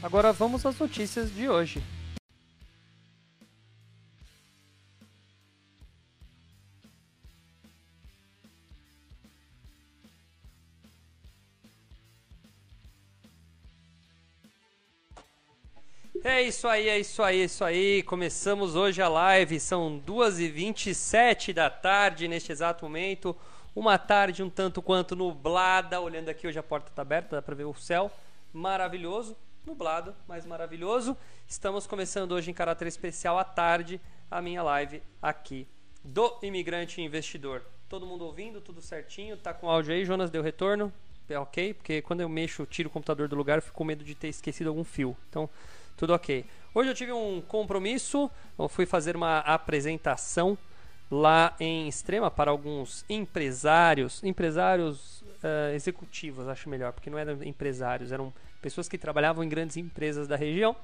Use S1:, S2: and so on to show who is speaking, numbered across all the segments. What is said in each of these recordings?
S1: Agora vamos às notícias de hoje. É isso aí, é isso aí, é isso aí. Começamos hoje a live, são 2h27 da tarde neste exato momento. Uma tarde um tanto quanto nublada. Olhando aqui, hoje a porta está aberta, dá para ver o céu. Maravilhoso, nublado, mas maravilhoso. Estamos começando hoje em caráter especial à tarde a minha live aqui do Imigrante Investidor. Todo mundo ouvindo, tudo certinho? Tá com áudio aí? Jonas deu retorno? É ok? Porque quando eu mexo, tiro o computador do lugar, eu fico com medo de ter esquecido algum fio. Então, tudo ok. Hoje eu tive um compromisso, eu fui fazer uma apresentação lá em Extrema para alguns empresários, empresários uh, executivos, acho melhor, porque não eram empresários, eram pessoas que trabalhavam em grandes empresas da região.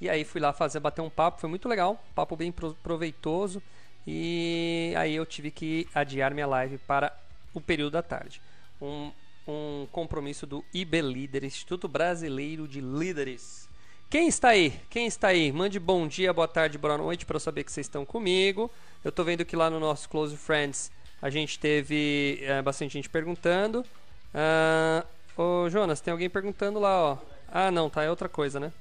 S1: E aí fui lá fazer bater um papo, foi muito legal, papo bem proveitoso. E aí eu tive que adiar minha live para o período da tarde. Um, um compromisso do IB Líder, Instituto Brasileiro de Líderes quem está aí? Quem está aí? Mande bom dia, boa tarde, boa noite para eu saber que vocês estão comigo. Eu estou vendo que lá no nosso Close Friends a gente teve é, bastante gente perguntando. Ah, ô Jonas, tem alguém perguntando lá, ó. Ah, não, tá, é outra coisa, né?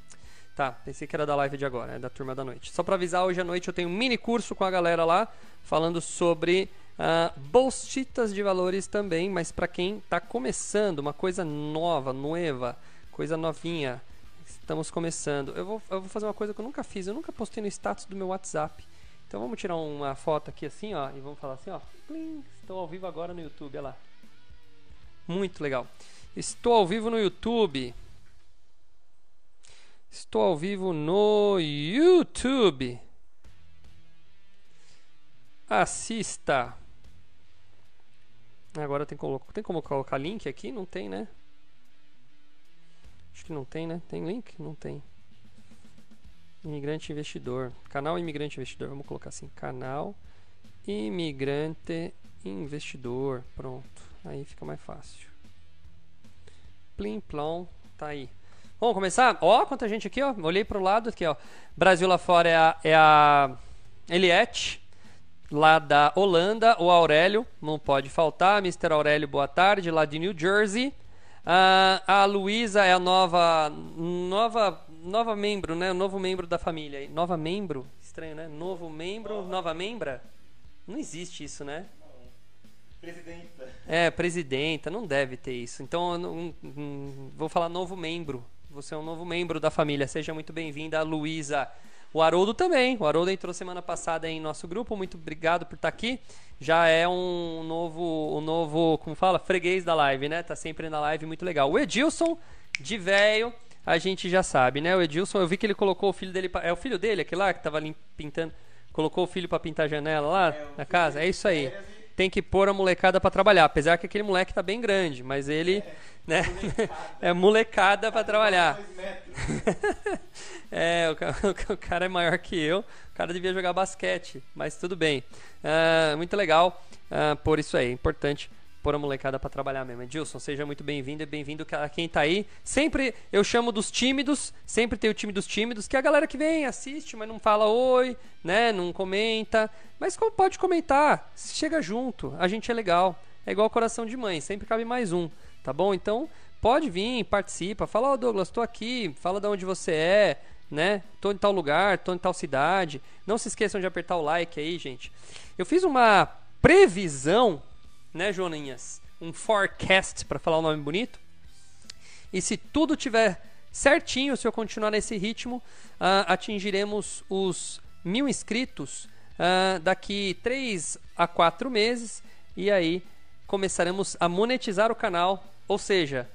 S1: Tá, pensei que era da live de agora, é da turma da noite. Só para avisar, hoje à noite eu tenho um mini curso com a galera lá, falando sobre uh, bolsitas de valores também, mas para quem está começando, uma coisa nova, nova, coisa novinha. Estamos começando. Eu vou, eu vou fazer uma coisa que eu nunca fiz. Eu nunca postei no status do meu WhatsApp. Então vamos tirar uma foto aqui assim, ó. E vamos falar assim, ó. Plim, estou ao vivo agora no YouTube, olha lá. Muito legal. Estou ao vivo no YouTube. Estou ao vivo no YouTube. Assista. Agora tem, tem como colocar link aqui? Não tem, né? Acho que não tem, né? Tem link? Não tem. Imigrante Investidor. Canal Imigrante Investidor. Vamos colocar assim. Canal Imigrante Investidor. Pronto. Aí fica mais fácil. Plim plom. Tá aí. Vamos começar? Ó, quanta gente aqui, ó. Olhei pro lado aqui, ó. Brasil lá fora é a, é a Eliette. Lá da Holanda, o Aurélio, não pode faltar. Mr. Aurélio, boa tarde, lá de New Jersey. Uh, a Luísa é a nova, nova, nova membro, né? Novo membro da família. Nova membro? Estranho, né? Novo membro, nova membra? Não existe isso, né?
S2: Presidenta.
S1: É, presidenta, não deve ter isso. Então, não, não, vou falar novo membro. Você é um novo membro da família. Seja muito bem-vinda, Luísa. O Haroldo também. O Haroldo entrou semana passada em nosso grupo. Muito obrigado por estar aqui já é um novo, um novo, como fala, freguês da live, né? Tá sempre na live, muito legal. O Edilson, de velho, a gente já sabe, né? O Edilson, eu vi que ele colocou o filho dele, pra, é o filho dele, aquele lá que tava ali pintando, colocou o filho para pintar a janela lá é, na casa, é isso aí. Tem que pôr a molecada para trabalhar, apesar que aquele moleque tá bem grande, mas ele, é, né? é molecada para trabalhar. é, o, o cara é maior que eu cara devia jogar basquete, mas tudo bem. Uh, muito legal uh, por isso aí, importante pôr a molecada para trabalhar mesmo. Edilson, seja muito bem-vindo e bem-vindo a quem está aí. Sempre eu chamo dos tímidos, sempre tem o time dos tímidos, que é a galera que vem, assiste, mas não fala oi, né, não comenta. Mas pode comentar, chega junto, a gente é legal. É igual coração de mãe, sempre cabe mais um, tá bom? Então, pode vir, participa, fala, ó oh, Douglas, estou aqui, fala de onde você é, né? Tô em tal lugar, tô em tal cidade. Não se esqueçam de apertar o like aí, gente. Eu fiz uma previsão, né, Joaninhas? Um forecast, para falar o nome bonito. E se tudo tiver certinho, se eu continuar nesse ritmo, uh, atingiremos os mil inscritos uh, daqui 3 a 4 meses. E aí começaremos a monetizar o canal. Ou seja,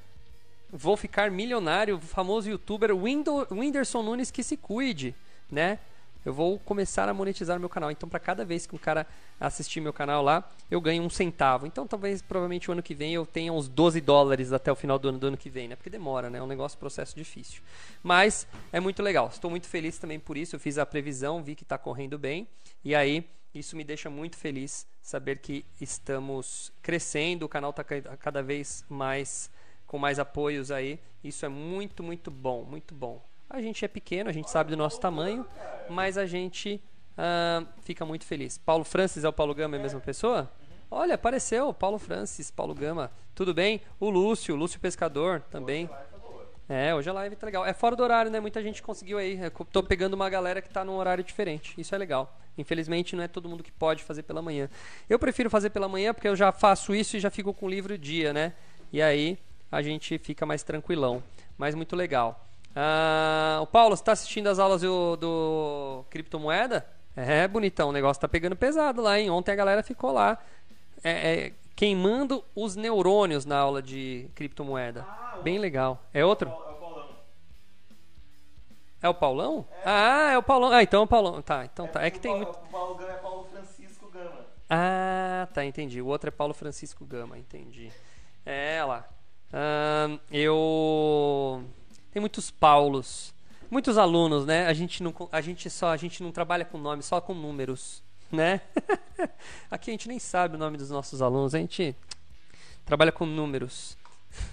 S1: vou ficar milionário, famoso youtuber Windo, Whindersson Nunes que se cuide, né? Eu vou começar a monetizar meu canal. Então, para cada vez que um cara assistir meu canal lá, eu ganho um centavo. Então, talvez, provavelmente, o ano que vem eu tenha uns 12 dólares até o final do ano, do ano que vem, né? Porque demora, né? É um negócio, processo difícil. Mas é muito legal. Estou muito feliz também por isso. Eu fiz a previsão, vi que está correndo bem. E aí, isso me deixa muito feliz saber que estamos crescendo. O canal está cada vez mais com mais apoios aí. Isso é muito, muito bom, muito bom. A gente é pequeno, a gente sabe do nosso tamanho, mas a gente uh, fica muito feliz. Paulo Francis é o Paulo Gama, é a mesma pessoa? Olha, apareceu, Paulo Francis, Paulo Gama. Tudo bem? O Lúcio, Lúcio Pescador também. É, hoje a live tá legal. É fora do horário, né? Muita gente conseguiu aí. Eu tô pegando uma galera que tá num horário diferente. Isso é legal. Infelizmente não é todo mundo que pode fazer pela manhã. Eu prefiro fazer pela manhã porque eu já faço isso e já fico com o livro dia, né? E aí a gente fica mais tranquilão. Mas muito legal. Ah, o Paulo, você está assistindo as aulas do, do criptomoeda? É, bonitão, o negócio tá pegando pesado lá, hein? Ontem a galera ficou lá é, é, queimando os neurônios na aula de criptomoeda. Ah, Bem legal. É outro? É o Paulão. É o Paulão? É. Ah, é o Paulão. Ah, então é o Paulão. Tá, então tá. É que tem muito.
S2: O Paulo Gama é Paulo Francisco Gama.
S1: Ah, tá, entendi. O outro é Paulo Francisco Gama, entendi. É lá. eu tem muitos Paulos, muitos alunos, né? A gente não, a gente só, a gente não trabalha com nome, só com números, né? Aqui a gente nem sabe o nome dos nossos alunos, a gente trabalha com números.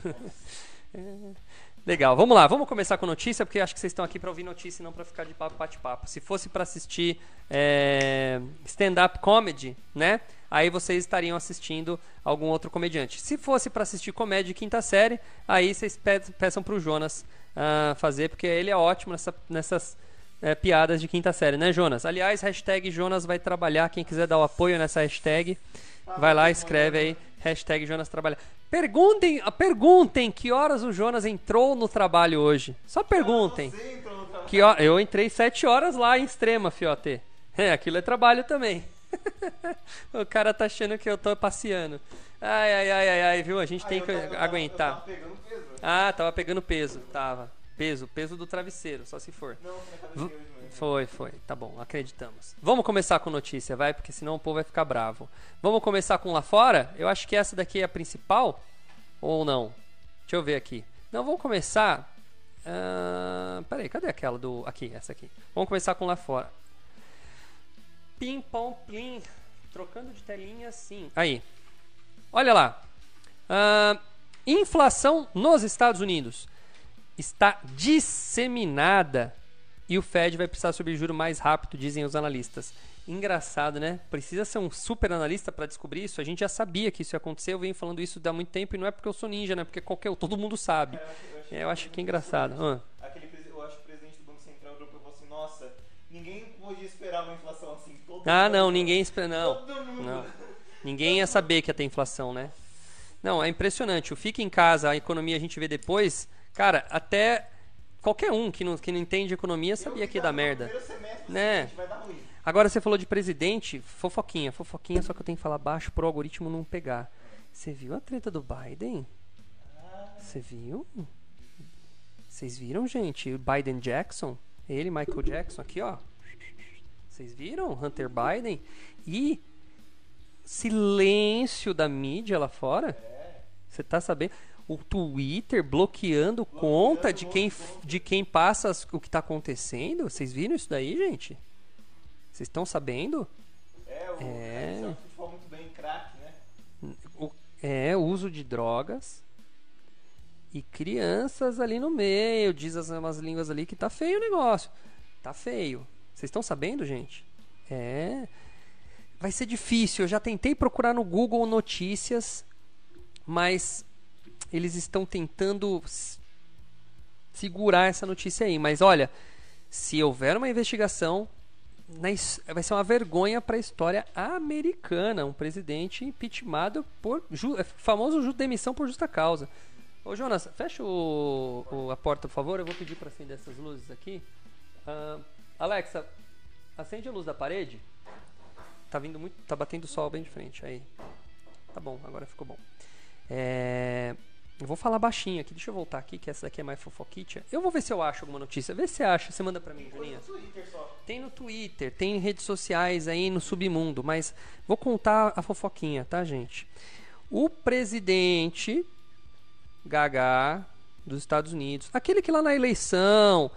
S1: é. Legal, vamos lá, vamos começar com notícia, porque acho que vocês estão aqui para ouvir notícia e não para ficar de papo bate-papo. Se fosse para assistir é, stand-up comedy, né? Aí vocês estariam assistindo algum outro comediante. Se fosse para assistir comédia de quinta série, aí vocês pe peçam para o Jonas uh, fazer, porque ele é ótimo nessa, nessas é, piadas de quinta série, né, Jonas? Aliás, hashtag Jonas vai trabalhar. Quem quiser dar o apoio nessa hashtag, vai lá, escreve aí. Hashtag Jonas trabalha. Perguntem, perguntem que horas o Jonas entrou no trabalho hoje. Só perguntem. Que eu entrei sete horas lá em extrema, fiote. É, aquilo é trabalho também. o cara tá achando que eu tô passeando. Ai, ai, ai, ai, ai viu? A gente tem que aguentar. Ah, tava pegando peso, tava. Peso, peso do travesseiro, só se for. Não, foi, foi. Tá bom, acreditamos. Vamos começar com notícia, vai, porque senão o povo vai ficar bravo. Vamos começar com lá fora? Eu acho que essa daqui é a principal. Ou não? Deixa eu ver aqui. Não, vamos começar. Uh, peraí, cadê aquela do. Aqui, essa aqui. Vamos começar com lá fora. Pim, pom, plim. Trocando de telinha, sim. Aí. Olha lá. Uh, Inflação nos Estados Unidos está disseminada e o Fed vai precisar subir juro mais rápido, dizem os analistas. Engraçado, né? Precisa ser um super analista para descobrir isso. A gente já sabia que isso ia acontecer. Eu venho falando isso há muito tempo e não é porque eu sou ninja, né? Porque qualquer todo mundo sabe. É, eu, acho, eu, eu acho que é engraçado. Ah.
S2: Aquele, eu acho que o presidente do Banco Central Europeu falou assim: Nossa, ninguém podia esperar uma inflação assim.
S1: Todo ah, não, ninguém espera. Não, não. Ninguém ia saber que ia ter inflação, né? Não, é impressionante. O fica em casa, a economia a gente vê depois. Cara, até qualquer um que não, que não entende economia sabia que ia dar merda. Né? Agora você falou de presidente, fofoquinha, fofoquinha, só que eu tenho que falar baixo pro algoritmo não pegar. Você viu a treta do Biden? Você viu? Vocês viram, gente? Biden Jackson, ele, Michael Jackson, aqui ó. Vocês viram? Hunter Biden. E silêncio da mídia lá fora. Você tá sabendo? O Twitter bloqueando, bloqueando conta de quem, de quem passa o que está acontecendo. Vocês viram isso daí, gente? Vocês estão sabendo?
S2: É, o é... muito bem crack, né?
S1: O, é, uso de drogas. E crianças ali no meio, diz as umas línguas ali que tá feio o negócio. Tá feio. Vocês estão sabendo, gente? É. Vai ser difícil. Eu já tentei procurar no Google notícias mas eles estão tentando segurar essa notícia aí. Mas olha, se houver uma investigação, vai ser uma vergonha para a história americana. Um presidente impeachmentado por é, famoso demissão por justa causa. Ô Jonas, fecha o, o, a porta, por favor. Eu vou pedir para acender essas luzes aqui. Uh, Alexa, acende a luz da parede. Tá vindo muito, tá batendo sol bem de frente aí. Tá bom, agora ficou bom. É, vou falar baixinho aqui. Deixa eu voltar aqui, que essa daqui é mais fofoquitia. Eu vou ver se eu acho alguma notícia. Vê se você acha. Você manda pra mim,
S2: no Twitter só.
S1: Tem no Twitter, tem em redes sociais aí no submundo, mas vou contar a fofoquinha, tá, gente? O presidente Gagá dos Estados Unidos, aquele que lá na eleição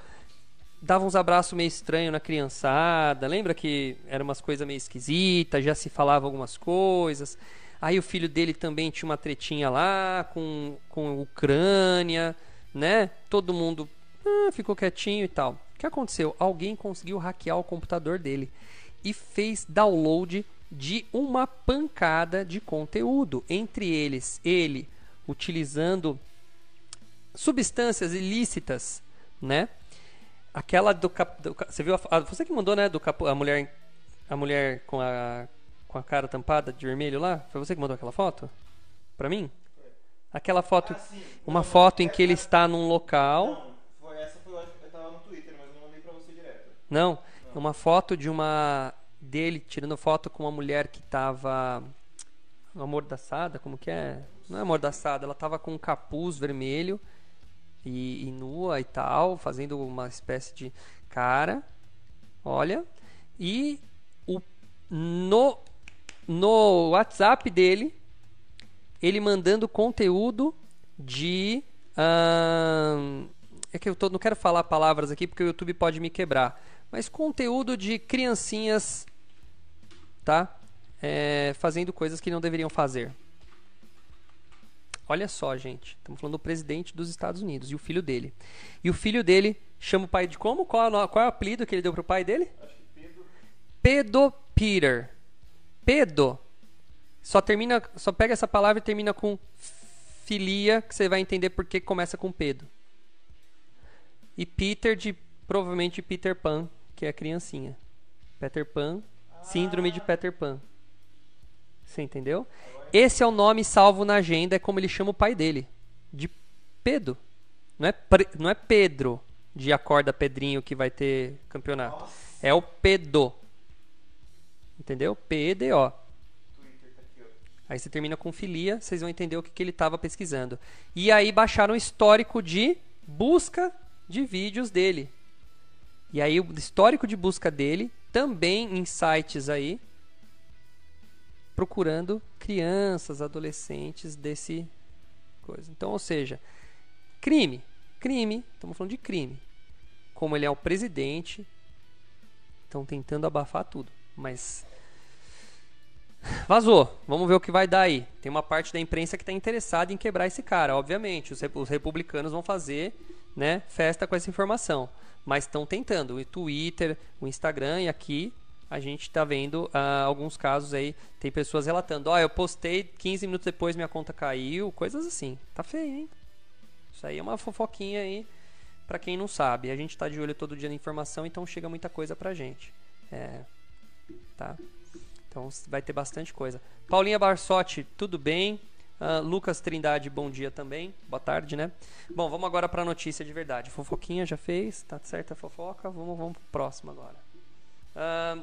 S1: dava uns abraços meio estranhos na criançada, lembra que eram umas coisas meio esquisitas, já se falava algumas coisas. Aí o filho dele também tinha uma tretinha lá com, com a Ucrânia, né? Todo mundo ah, ficou quietinho e tal. O que aconteceu? Alguém conseguiu hackear o computador dele e fez download de uma pancada de conteúdo. Entre eles, ele utilizando substâncias ilícitas, né? Aquela do, cap, do você viu a, a- você que mandou, né, do capo, a mulher a mulher com a com a cara tampada de vermelho lá? Foi você que mandou aquela foto? Pra mim? Aquela foto,
S2: Ah,
S1: uma
S2: Não,
S1: foto em que ele está num local
S2: Não, foi, essa foi, eu tava no Twitter, mas eu não mandei pra você direto.
S1: Não, uma foto de uma dele tirando foto com uma mulher que tava amordaçada, como que é? Não é amordaçada, ela tava com um capuz vermelho e, e nua e tal, fazendo uma espécie de cara. Olha, e o no no WhatsApp dele ele mandando conteúdo de ahn, é que eu tô, não quero falar palavras aqui porque o YouTube pode me quebrar, mas conteúdo de criancinhas, tá? É, fazendo coisas que não deveriam fazer. Olha só, gente. Estamos falando do presidente dos Estados Unidos e o filho dele. E o filho dele chama o pai de como? Qual, o qual é o apelido que ele deu pro pai dele?
S2: Pedro.
S1: Peter. Pedo. Só termina, só pega essa palavra e termina com filia, que você vai entender por que começa com Pedro. E Peter de provavelmente Peter Pan, que é a criancinha. Peter Pan, síndrome de Peter Pan. Você entendeu? Esse é o nome salvo na agenda, é como ele chama o pai dele, de Pedro. Não é, não é Pedro de acorda Pedrinho que vai ter campeonato.
S2: Nossa,
S1: É o Pedo. Entendeu? P-E-D-O. Aí você termina com filia, vocês vão entender o que, que ele estava pesquisando. E aí baixaram o histórico de busca de vídeos dele. E aí o histórico de busca dele, também em sites aí, procurando crianças, adolescentes desse coisa. Então, ou seja, crime, crime, estamos falando de crime. Como ele é o presidente, estão tentando abafar tudo, mas Vazou. Vamos ver o que vai dar aí. Tem uma parte da imprensa que está interessada em quebrar esse cara, obviamente. Os, rep- os republicanos vão fazer né, festa com essa informação. Mas estão tentando. O Twitter, o Instagram e aqui a gente está vendo ah, alguns casos aí. Tem pessoas relatando: Ó, eu postei 15 minutos depois minha conta caiu. Coisas assim. Tá feio, hein? Isso aí é uma fofoquinha aí para quem não sabe. A gente está de olho todo dia na informação, então chega muita coisa pra gente. É, tá? Então vai ter bastante coisa. Paulinha Barsotti, tudo bem? Ah, Lucas Trindade, bom dia também. Boa tarde, né? Bom, vamos agora para a notícia de verdade. Fofoquinha já fez, tá certa a fofoca? Vamos, vamos pro próximo agora. Ah,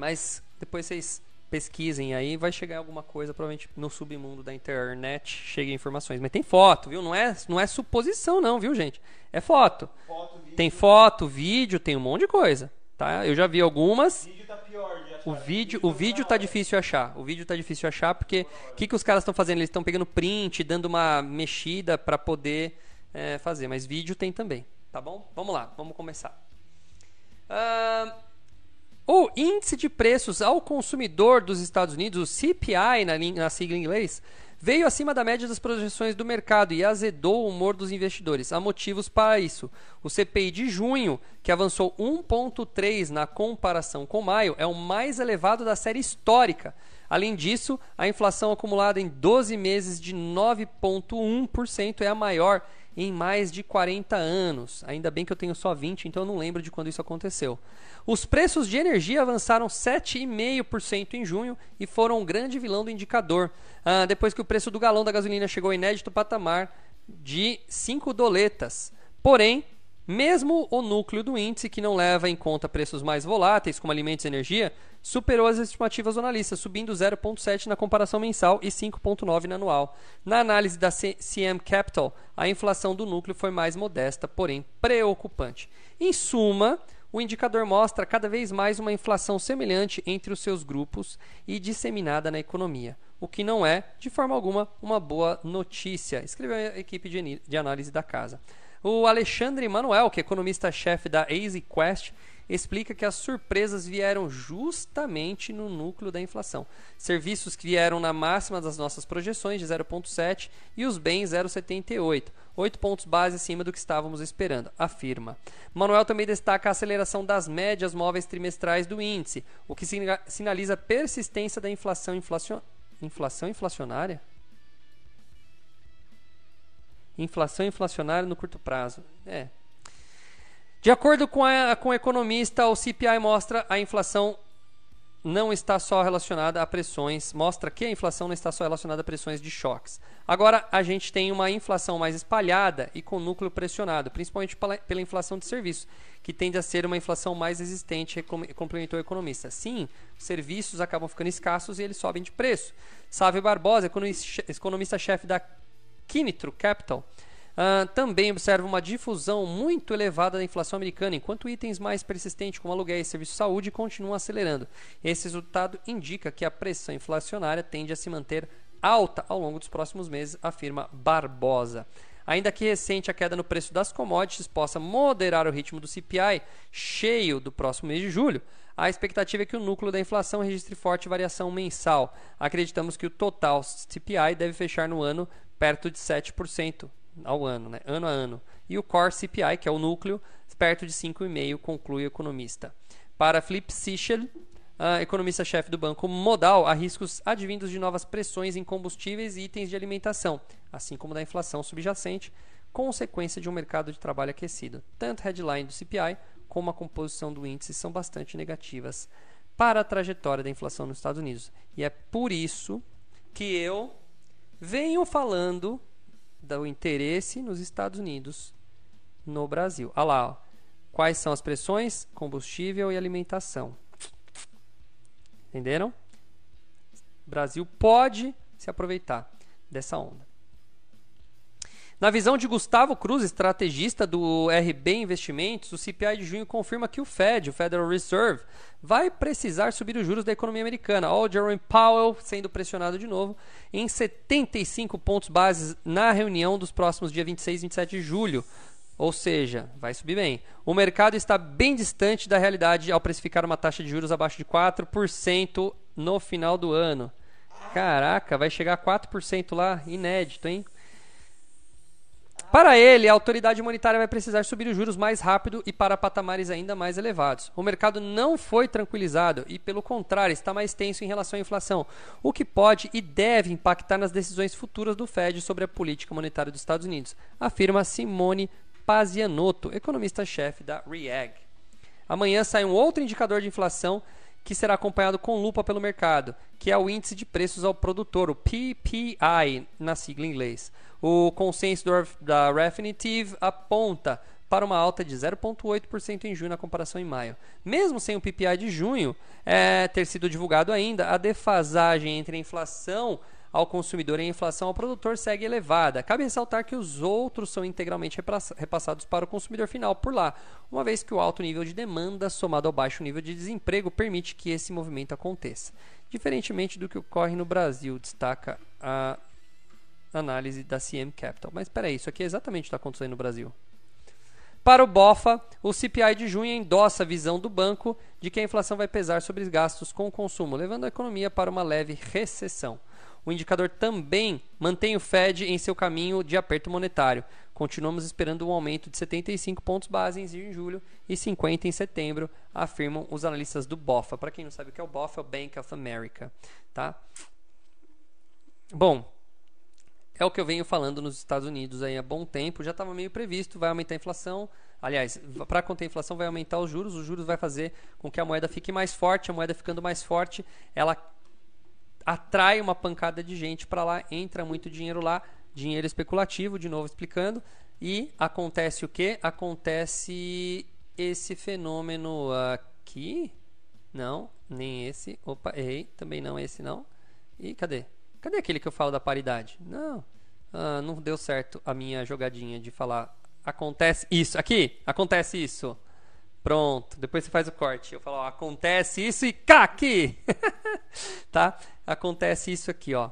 S1: mas depois vocês pesquisem aí, vai chegar alguma coisa, provavelmente no submundo da internet cheguem informações. Mas tem foto, viu? Não é, não é suposição, não, viu, gente? É foto.
S2: Foto.
S1: Tem foto, vídeo, tem um monte de coisa. Tá? Eu já vi algumas.
S2: Vídeo tá pior de achar.
S1: O vídeo, o vídeo tá difícil achar. O vídeo tá difícil achar porque o que, que os caras estão fazendo? Eles estão pegando print, dando uma mexida para poder é, fazer. Mas vídeo tem também, tá bom? Vamos lá, vamos começar. Ah, o índice de preços ao consumidor dos Estados Unidos, o CPI na, na sigla em inglês, veio acima da média das projeções do mercado e azedou o humor dos investidores. Há motivos para isso. O CPI de junho, que avançou 1,3 na comparação com maio, é o mais elevado da série histórica. Além disso, a inflação acumulada em 12 meses de 9,1% é a maior em mais de 40 anos. Ainda bem que eu tenho só 20, então eu não lembro de quando isso aconteceu. Os preços de energia avançaram 7,5% em junho e foram um grande vilão do indicador, ah, depois que o preço do galão da gasolina chegou ao inédito patamar de 5 doletas. Porém, Mesmo o núcleo do índice, que não leva em conta preços mais voláteis, como alimentos e energia, superou as estimativas do analista, subindo 0,7 na comparação mensal e 5,9 na anual. Na análise da CM Capital, a inflação do núcleo foi mais modesta, porém preocupante. Em suma, o indicador mostra cada vez mais uma inflação semelhante entre os seus grupos e disseminada na economia, o que não é, de forma alguma, uma boa notícia, escreveu a equipe de análise da casa. O Alexandre Manuel, que é economista-chefe da EasyQuest, explica que as surpresas vieram justamente no núcleo da inflação. Serviços que vieram na máxima das nossas projeções de 0,7 e os bens 0,78, 8 pontos base acima do que estávamos esperando, afirma. Manuel também destaca a aceleração das médias móveis trimestrais do índice, o que sinaliza a persistência da inflação, inflacion... inflação inflacionária inflação inflacionária no curto prazo. É. De acordo com, a, com o economista, o CPI mostra a inflação não está só relacionada a pressões, mostra que a inflação não está só relacionada a pressões de choques. Agora a gente tem uma inflação mais espalhada e com núcleo pressionado, principalmente pela inflação de serviços, que tende a ser uma inflação mais resistente, complementou o economista. Sim, serviços acabam ficando escassos e eles sobem de preço. Sávio Barbosa, economista-chefe da Kinitro Capital, uh, também observa uma difusão muito elevada da inflação americana, enquanto itens mais persistentes como aluguéis e serviços de saúde continuam acelerando. Esse resultado indica que a pressão inflacionária tende a se manter alta ao longo dos próximos meses, afirma Barbosa. Ainda que recente a queda no preço das commodities possa moderar o ritmo do CPI cheio do próximo mês de julho, a expectativa é que o núcleo da inflação registre forte variação mensal. Acreditamos que o total CPI deve fechar no ano perto de 7% ao ano, né? ano a ano. E o Core CPI, que é o núcleo, perto de 5,5%, conclui o economista. Para Flip Sichel, economista-chefe do Banco Modal, há riscos advindos de novas pressões em combustíveis e itens de alimentação, assim como da inflação subjacente, consequência de um mercado de trabalho aquecido. Tanto headline do CPI como a composição do índice são bastante negativas para a trajetória da inflação nos Estados Unidos. E é por isso que eu venho falando do interesse nos Estados Unidos no Brasil. Olha lá, ó. quais são as pressões? Combustível e alimentação. Entenderam? O Brasil pode se aproveitar dessa onda. Na visão de Gustavo Cruz, estrategista do RB Investimentos, o CPI de junho confirma que o Fed, o Federal Reserve, vai precisar subir os juros da economia americana. Olha o Jerome Powell sendo pressionado de novo em 75 pontos bases na reunião dos próximos dias 26 e 27 de julho. Ou seja, vai subir bem. O mercado está bem distante da realidade ao precificar uma taxa de juros abaixo de 4% no final do ano. Caraca, vai chegar a 4% lá, inédito, hein? Para ele, a autoridade monetária vai precisar subir os juros mais rápido e para patamares ainda mais elevados. O mercado não foi tranquilizado e, pelo contrário, está mais tenso em relação à inflação, o que pode e deve impactar nas decisões futuras do Fed sobre a política monetária dos Estados Unidos, afirma Simone Pazianotto, economista-chefe da REAG. Amanhã sai um outro indicador de inflação que será acompanhado com lupa pelo mercado, que é o índice de preços ao produtor, o PPI, na sigla em inglês. O consenso da Refinitiv aponta para uma alta de 0,8% em junho na comparação em maio. Mesmo sem o PPI de junho é, ter sido divulgado ainda, a defasagem entre a inflação ao consumidor e a inflação ao produtor segue elevada. Cabe ressaltar que os outros são integralmente repassados para o consumidor final por lá, uma vez que o alto nível de demanda somado ao baixo nível de desemprego permite que esse movimento aconteça. Diferentemente do que ocorre no Brasil, destaca a análise da CM Capital. Mas espera aí, isso aqui é exatamente o que está acontecendo no Brasil. Para o BOFA, o CPI de junho endossa a visão do banco de que a inflação vai pesar sobre os gastos com o consumo, levando a economia para uma leve recessão. O indicador também mantém o Fed em seu caminho de aperto monetário. Continuamos esperando um aumento de 75 pontos base em julho e 50 em setembro, afirmam os analistas do BOFA. Para quem não sabe o que é o BOFA, é o Bank of America. Tá? Bom, é o que eu venho falando nos Estados Unidos aí há bom tempo, já estava meio previsto, vai aumentar a inflação. Aliás, para conter a inflação vai aumentar os juros, os juros vai fazer com que a moeda fique mais forte, a moeda ficando mais forte, ela atrai uma pancada de gente para lá, entra muito dinheiro lá, dinheiro especulativo, de novo explicando, E acontece o que? Acontece esse fenômeno aqui. Não, nem esse. Opa, errei. Também não esse não. E cadê? Cadê aquele que eu falo da paridade? Não. Ah, não deu certo a minha jogadinha de falar acontece isso. Aqui, acontece isso. Pronto. Depois você faz o corte. Eu falo, ó, acontece isso e cá aqui. tá? Acontece isso aqui, ó.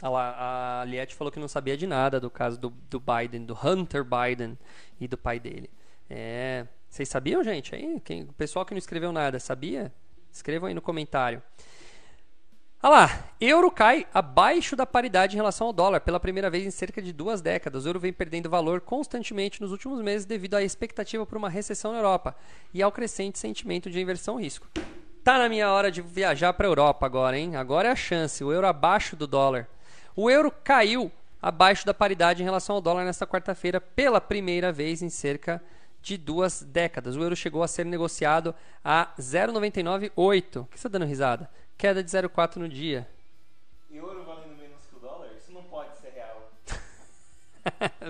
S1: Ah lá, a Liette falou que não sabia de nada do caso do, do Biden, do Hunter Biden e do pai dele. É, vocês sabiam, gente? Aí, quem, o pessoal que não escreveu nada, sabia? Escrevam aí no comentário. Olha lá, euro cai abaixo da paridade em relação ao dólar pela primeira vez em cerca de duas décadas. O euro vem perdendo valor constantemente nos últimos meses devido à expectativa por uma recessão na Europa e ao crescente sentimento de inversão-risco. Tá na minha hora de viajar para a Europa agora, hein? Agora é a chance. O euro abaixo do dólar. O euro caiu abaixo da paridade em relação ao dólar nesta quarta-feira pela primeira vez em cerca de duas décadas. O euro chegou a ser negociado a 0,998. O que você está dando risada? Queda de 0,4 no dia.
S2: Euro valendo menos que o dólar? Isso não pode ser real.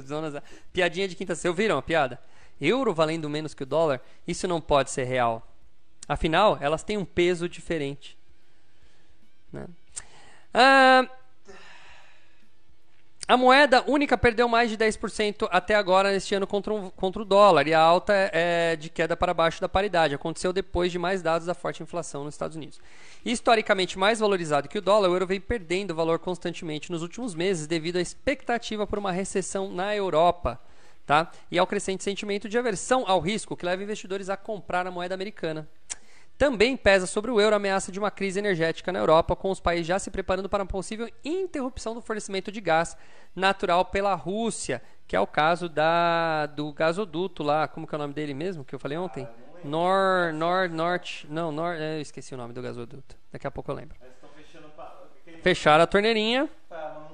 S1: Zonas... Piadinha de quinta Vocês ouviram a piada? Euro valendo menos que o dólar? Isso não pode ser real. Afinal, elas têm um peso diferente. Né? Ah, a moeda única perdeu mais de 10% até agora neste ano contra, um, contra o dólar e a alta é, é de queda para baixo da paridade. Aconteceu depois de mais dados da forte inflação nos Estados Unidos. Historicamente mais valorizado que o dólar, o euro vem perdendo valor constantemente nos últimos meses devido à expectativa por uma recessão na Europa tá? e ao crescente sentimento de aversão ao risco que leva investidores a comprar a moeda americana. Também pesa sobre o euro a ameaça de uma crise energética na Europa, com os países já se preparando para uma possível interrupção do fornecimento de gás natural pela Rússia, que é o caso da, do gasoduto lá, como que é o nome dele mesmo, que eu falei ontem? Ah, Nor, Nor, Norte, não, Nor, é, eu esqueci o nome do gasoduto. Daqui a pouco eu lembro. Fecharam a torneirinha.
S2: né?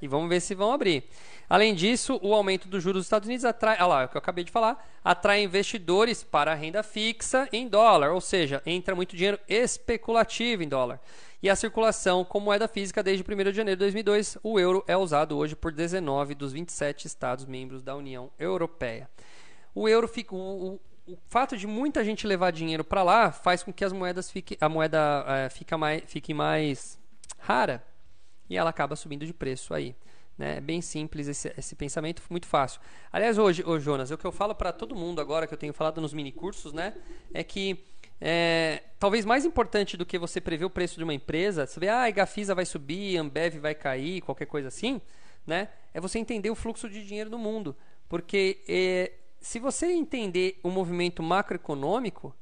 S1: E vamos ver se vão abrir. Além disso, o aumento dos juros dos Estados Unidos atrai, ah lá, é o que eu acabei de falar, atrai investidores para a renda fixa em dólar, ou seja, entra muito dinheiro especulativo em dólar. E a circulação com moeda física desde 1 de janeiro de 2002, o euro é usado hoje por 19 dos 27 estados membros da União Europeia. O euro fica, o, o, o fato de muita gente levar dinheiro para lá faz com que as moedas fique, a moeda é, fica mais, fique mais rara e ela acaba subindo de preço aí. Né? É bem simples esse, esse pensamento, muito fácil. Aliás, hoje, ô Jonas, o que eu falo para todo mundo agora, que eu tenho falado nos mini cursos, né? É que é, talvez mais importante do que você prever o preço de uma empresa, você vê, ah, a Gafisa vai subir, Ambev vai cair, qualquer coisa assim, né? É você entender o fluxo de dinheiro no mundo. Porque é, se você entender o movimento macroeconômico,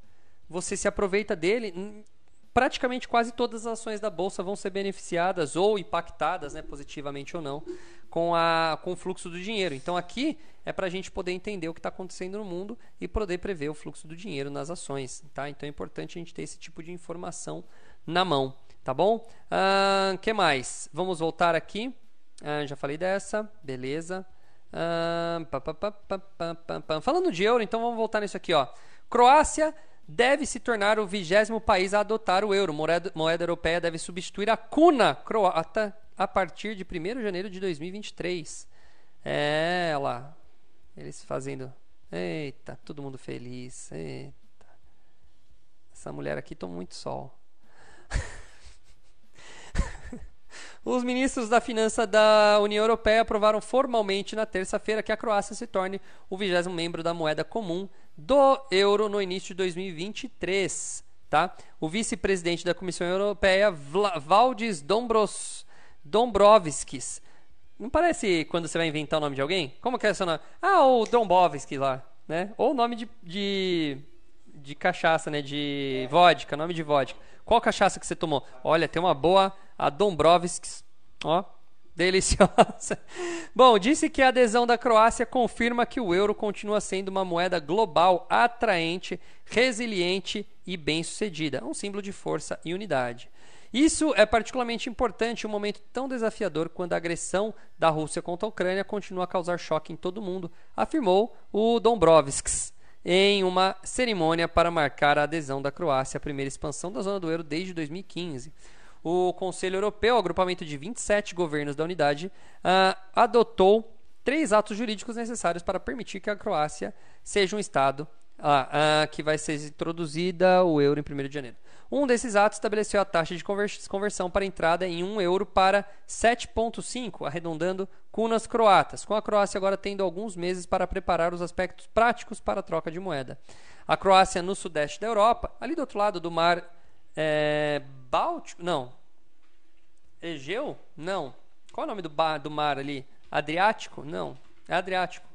S1: você se aproveita dele praticamente quase todas as ações da bolsa vão ser beneficiadas ou impactadas, né, positivamente ou não, com, a, com o fluxo do dinheiro. Então aqui é para a gente poder entender o que está acontecendo no mundo e poder prever o fluxo do dinheiro nas ações. Tá? Então é importante a gente ter esse tipo de informação na mão. Tá bom? O uh, que mais? Vamos voltar aqui. Uh, já falei dessa. Beleza. Uh, Falando de euro, então vamos voltar nisso aqui. Ó. Croácia deve se tornar o vigésimo país a adotar o euro. Moeda, moeda europeia deve substituir a cuna croata a partir de 1 de janeiro de 2023. É, lá. Eles fazendo. Eita, todo mundo feliz. Eita. Essa mulher aqui toma muito sol. Os ministros da Finança da União Europeia aprovaram formalmente na terça-feira que a Croácia se torne o vigésimo membro da moeda comum do euro no início de 2023. Tá? O vice-presidente da Comissão Europeia, Valdis Dombros, Dombrovskis. Não parece quando você vai inventar o nome de alguém? Como que é seu nome? Ah, o Dombrovskis lá. Né? Ou nome de, de, de cachaça, né? De vodka, nome de vodka. Qual cachaça que você tomou? Olha, tem uma boa a Dombrovskis, ó, deliciosa. Bom, disse que a adesão da Croácia confirma que o euro continua sendo uma moeda global atraente, resiliente e bem-sucedida, um símbolo de força e unidade. Isso é particularmente importante em um momento tão desafiador quando a agressão da Rússia contra a Ucrânia continua a causar choque em todo mundo, afirmou o Dombrovskis em uma cerimônia para marcar a adesão da Croácia à primeira expansão da zona do euro desde 2015. O Conselho Europeu, agrupamento de 27 governos da unidade, uh, adotou três atos jurídicos necessários para permitir que a Croácia seja um Estado uh, uh, que vai ser introduzida o euro em 1 de janeiro. Um desses atos estabeleceu a taxa de conversão para entrada em 1 euro para 7,5, arredondando cunas croatas, com a Croácia agora tendo alguns meses para preparar os aspectos práticos para a troca de moeda. A Croácia, no sudeste da Europa, ali do outro lado do mar é, Báltico? Não. Egeu? Não. Qual é o nome do, bar, do mar ali? Adriático? Não. É Adriático.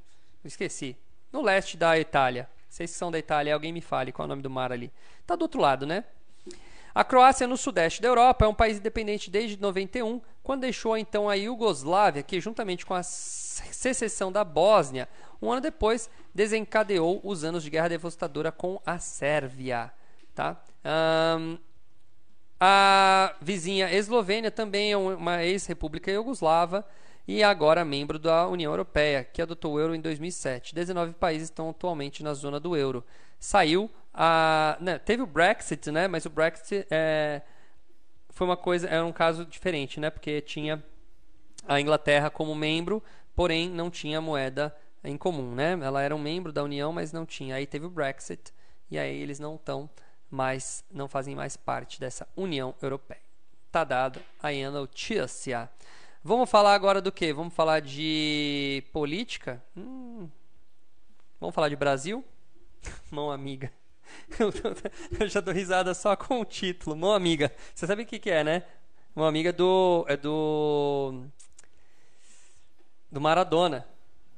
S1: Esqueci. No leste da Itália. Vocês que são da Itália, alguém me fale qual é o nome do mar ali. Está do outro lado, né? A Croácia, no sudeste da Europa, é um país independente desde 91, quando deixou então a Iugoslávia, que juntamente com a secessão da Bósnia, um ano depois desencadeou os anos de guerra devastadora com a Sérvia. Tá? Um, a vizinha Eslovênia também é uma ex-república iugoslava e agora membro da União Europeia, que adotou o euro em 2007. 19 países estão atualmente na zona do euro. Saiu a, né, teve o Brexit, né? Mas o Brexit é, foi uma coisa, era um caso diferente, né? Porque tinha a Inglaterra como membro, porém não tinha moeda em comum, né? Ela era um membro da União, mas não tinha. Aí teve o Brexit e aí eles não estão mais, não fazem mais parte dessa União Europeia. Tá dado aí a notícia. Vamos falar agora do que? Vamos falar de política? Hum. Vamos falar de Brasil? Mão amiga. Eu já dou risada só com o título. Mão amiga. Você sabe o que, que é, né? Mão amiga do. É do. Do Maradona.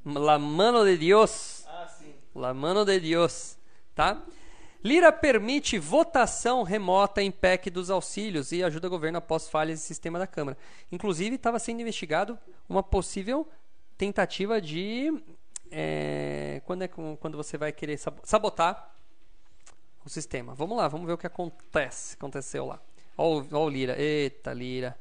S1: La mano de Dios.
S2: Ah, sim.
S1: La mano de Dios. Tá? Lira permite votação remota em PEC dos auxílios e ajuda o governo após falhas do sistema da Câmara. Inclusive, estava sendo investigado uma possível tentativa de. É, quando, é, quando você vai querer sabotar o sistema. Vamos lá, vamos ver o que acontece. Aconteceu lá. Olha o Lira. Eita, Lira.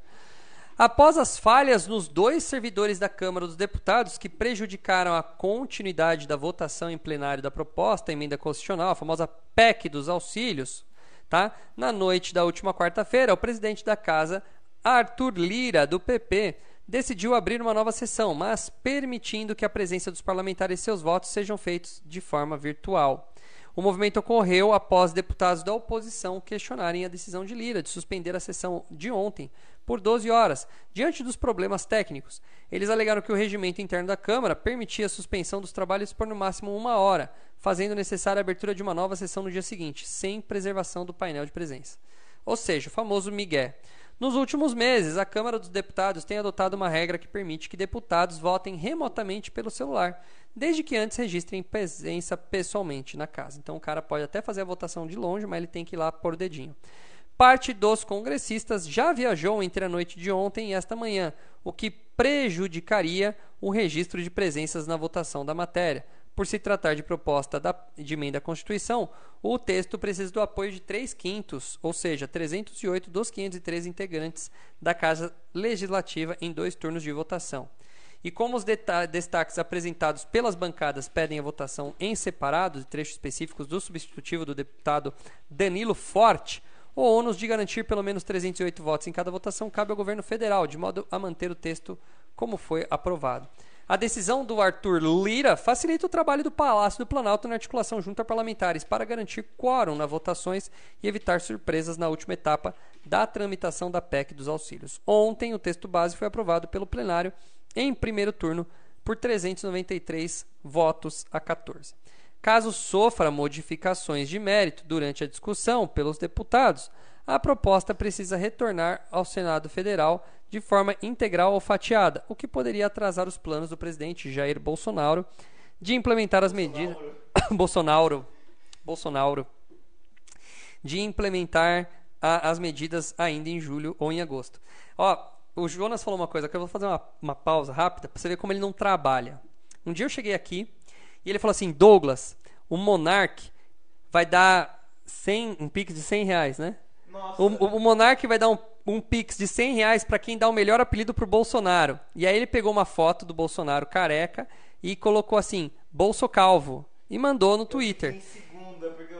S1: Após as falhas nos dois servidores da Câmara dos Deputados que prejudicaram a continuidade da votação em plenário da proposta, emenda constitucional, a famosa PEC dos auxílios, tá? na noite da última quarta-feira, o presidente da Casa, Arthur Lira, do PP, decidiu abrir uma nova sessão, mas permitindo que a presença dos parlamentares e seus votos sejam feitos de forma virtual. O movimento ocorreu após deputados da oposição questionarem a decisão de Lira de suspender a sessão de ontem por 12 horas, diante dos problemas técnicos. Eles alegaram que o regimento interno da Câmara permitia a suspensão dos trabalhos por no máximo uma hora, fazendo necessária a abertura de uma nova sessão no dia seguinte, sem preservação do painel de presença. Ou seja, o famoso migué. Nos últimos meses, a Câmara dos Deputados tem adotado uma regra que permite que deputados votem remotamente pelo celular, desde que antes registrem presença pessoalmente na casa. Então o cara pode até fazer a votação de longe, mas ele tem que ir lá por dedinho. Parte dos congressistas já viajou entre a noite de ontem e esta manhã, o que prejudicaria o registro de presenças na votação da matéria. Por se tratar de proposta da, de emenda à Constituição, o texto precisa do apoio de 3 quintos, ou seja, 308 dos 503 integrantes da Casa Legislativa em dois turnos de votação. E como os destaques apresentados pelas bancadas pedem a votação em separado de trechos específicos do substitutivo do deputado Danilo Forte, o ônus de garantir pelo menos 308 votos em cada votação cabe ao governo federal, de modo a manter o texto como foi aprovado. A decisão do Arthur Lira facilita o trabalho do Palácio do Planalto na articulação junto a parlamentares para garantir quórum nas votações e evitar surpresas na última etapa da tramitação da PEC dos auxílios. Ontem, o texto base foi aprovado pelo plenário em primeiro turno por 393 votos a 14. Caso sofra modificações de mérito durante a discussão pelos deputados, a proposta precisa retornar ao Senado Federal de forma integral ou fatiada, o que poderia atrasar os planos do presidente Jair Bolsonaro de implementar as medidas Bolsonaro Bolsonaro de implementar a, as medidas ainda em julho ou em agosto. Ó, o Jonas falou uma coisa que eu vou fazer uma, uma pausa rápida para você ver como ele não trabalha. Um dia eu cheguei aqui e ele falou assim: Douglas, o Monark vai dar 100, um pix de 100 reais, né?
S2: Nossa.
S1: O, o, Monark vai dar um, um pix de 100 reais para quem dá o melhor apelido pro Bolsonaro. E aí ele pegou uma foto do Bolsonaro careca e colocou assim: Bolso Calvo. E mandou no Twitter.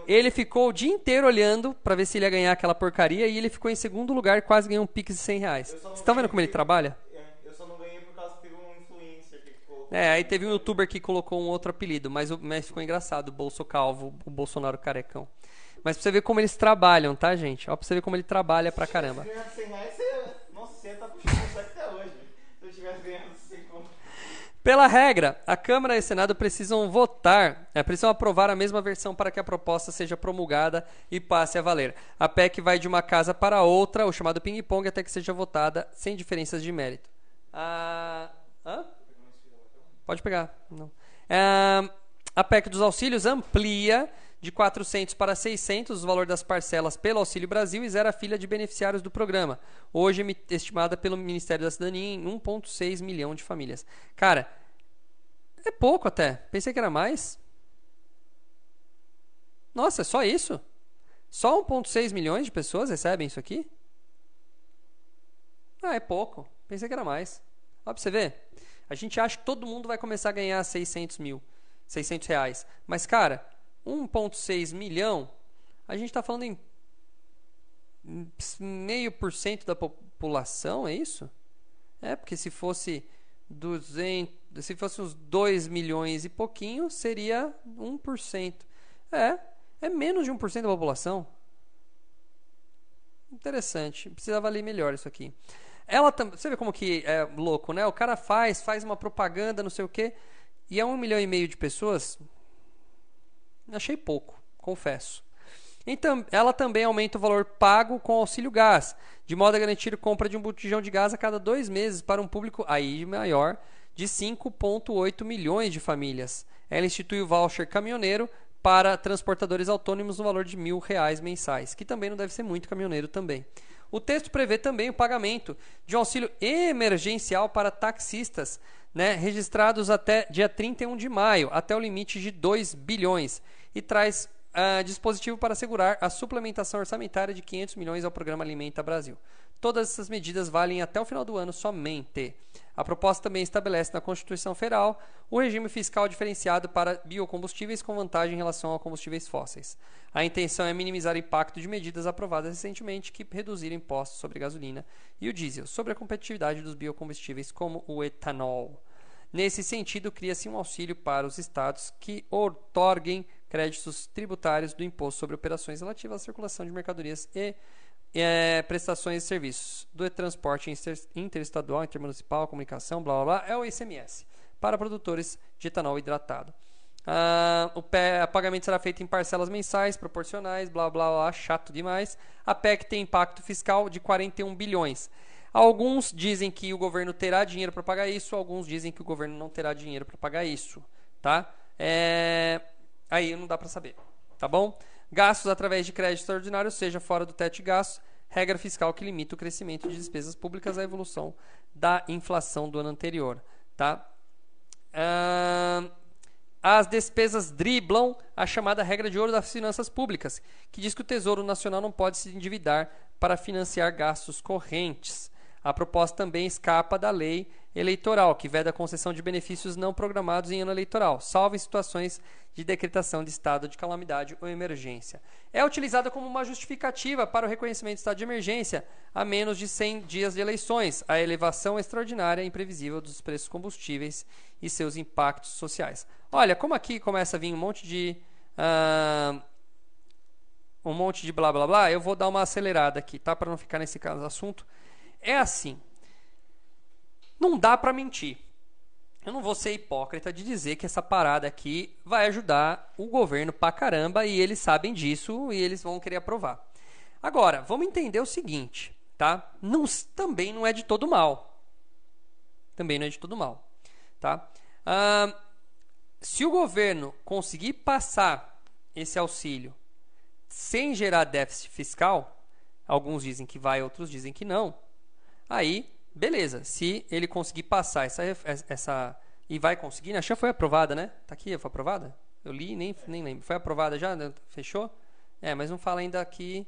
S1: Ele ficou o dia inteiro olhando pra ver se ele ia ganhar aquela porcaria e ele ficou em segundo lugar e quase ganhou um pix de 100 reais. Vocês estão vendo como ele trabalha?
S2: É, eu só não ganhei por causa que teve um influencer que ficou.
S1: É, aí teve um youtuber que colocou um outro apelido, mas, mas ficou engraçado, o Bolso Calvo, o Bolsonaro Carecão. Mas pra você ver como eles trabalham, tá, gente? Ó, pra você ver como ele trabalha pra caramba.
S2: Se tivesse ganhado 100 reais, você. Nossa, puxando até hoje. Se eu tivesse ganhado 100 conto.
S1: Pela regra, a Câmara e o Senado precisam votar, é, precisam aprovar a mesma versão para que a proposta seja promulgada e passe a valer. A PEC vai de uma casa para outra, o chamado ping-pong, até que seja votada sem diferenças de mérito. Ah, hã? Pode pegar. Ah, a PEC dos auxílios amplia de 400 para 600 o valor das parcelas pelo Auxílio Brasil e zera a filha de beneficiários do programa, hoje estimada pelo Ministério da Cidadania em 1,6 milhão de famílias. Cara, é pouco até. Pensei que era mais. Nossa, é só isso? Só 1,6 milhões de pessoas recebem isso aqui? Ah, é pouco. Pensei que era mais. Ó, pra você ver. A gente acha que todo mundo vai começar a ganhar 600 mil, 600 reais. Mas, cara, 1,6 milhão, a gente está falando em meio por cento da população, é isso? É, porque se fosse 200, se fosse uns 2 milhões e pouquinho, seria 1%. É, é menos de 1% da população. Interessante. Precisava ler melhor isso aqui. Ela também. Você vê como que é louco, né? O cara faz, faz uma propaganda, não sei o quê. E é um milhão e meio de pessoas. Achei pouco, confesso. Então, ela também aumenta o valor pago com auxílio gás, de modo a garantir compra de um botijão de gás a cada dois meses para um público aí maior de 5,8 milhões de famílias. Ela institui o voucher caminhoneiro para transportadores autônomos no valor de mil reais mensais, que também não deve ser muito caminhoneiro também. O texto prevê também o pagamento de um auxílio emergencial para taxistas né, registrados até dia 31 de maio, até o limite de 2 bilhões, e traz uh, dispositivo para assegurar a suplementação orçamentária de 500 milhões ao programa Alimenta Brasil. Todas essas medidas valem até o final do ano somente. A proposta também estabelece na Constituição Federal o regime fiscal diferenciado para biocombustíveis com vantagem em relação a combustíveis fósseis. A intenção é minimizar o impacto de medidas aprovadas recentemente que reduziram impostos sobre gasolina e o diesel, sobre a competitividade dos biocombustíveis como o etanol. Nesse sentido, cria-se um auxílio para os estados que outorguem créditos tributários do imposto sobre operações relativas à circulação de mercadorias e é, prestações e serviços do transporte interestadual, intermunicipal, comunicação, blá blá blá, é o ICMS, para produtores de etanol hidratado. Ah, o pagamento será feito em parcelas mensais, proporcionais, blá blá blá, chato demais. A PEC tem impacto fiscal de 41 bilhões. Alguns dizem que o governo terá dinheiro para pagar isso, alguns dizem que o governo não terá dinheiro para pagar isso, tá? É... Aí não dá para saber, tá bom? Gastos através de crédito extraordinário, seja fora do teto de gastos, regra fiscal que limita o crescimento de despesas públicas à evolução da inflação do ano anterior, tá? As despesas driblam a chamada regra de ouro das finanças públicas, que diz que o Tesouro Nacional não pode se endividar para financiar gastos correntes. A proposta também escapa da lei eleitoral, que veda a concessão de benefícios não programados em ano eleitoral, salvo em situações de decretação de estado de calamidade ou emergência. É utilizada como uma justificativa para o reconhecimento de estado de emergência a menos de 100 dias de eleições, a elevação extraordinária e imprevisível dos preços combustíveis e seus impactos sociais. Olha, como aqui começa a vir um monte de. Uh, um monte de blá blá blá, eu vou dar uma acelerada aqui, tá? Para não ficar nesse caso assunto. É assim. Não dá para mentir. Eu não vou ser hipócrita de dizer que essa parada aqui vai ajudar o governo pra caramba e eles sabem disso e eles vão querer aprovar. Agora, vamos entender o seguinte, tá? Não, também não é de todo mal. Também não é de todo mal, tá? Ah, se o governo conseguir passar esse auxílio sem gerar déficit fiscal, alguns dizem que vai, outros dizem que não. Aí, beleza. Se ele conseguir passar essa, essa e vai conseguir, né? a chave foi aprovada, né? Tá aqui, foi aprovada? Eu li, nem nem lembro. Foi aprovada já? Fechou? É, mas não fala ainda que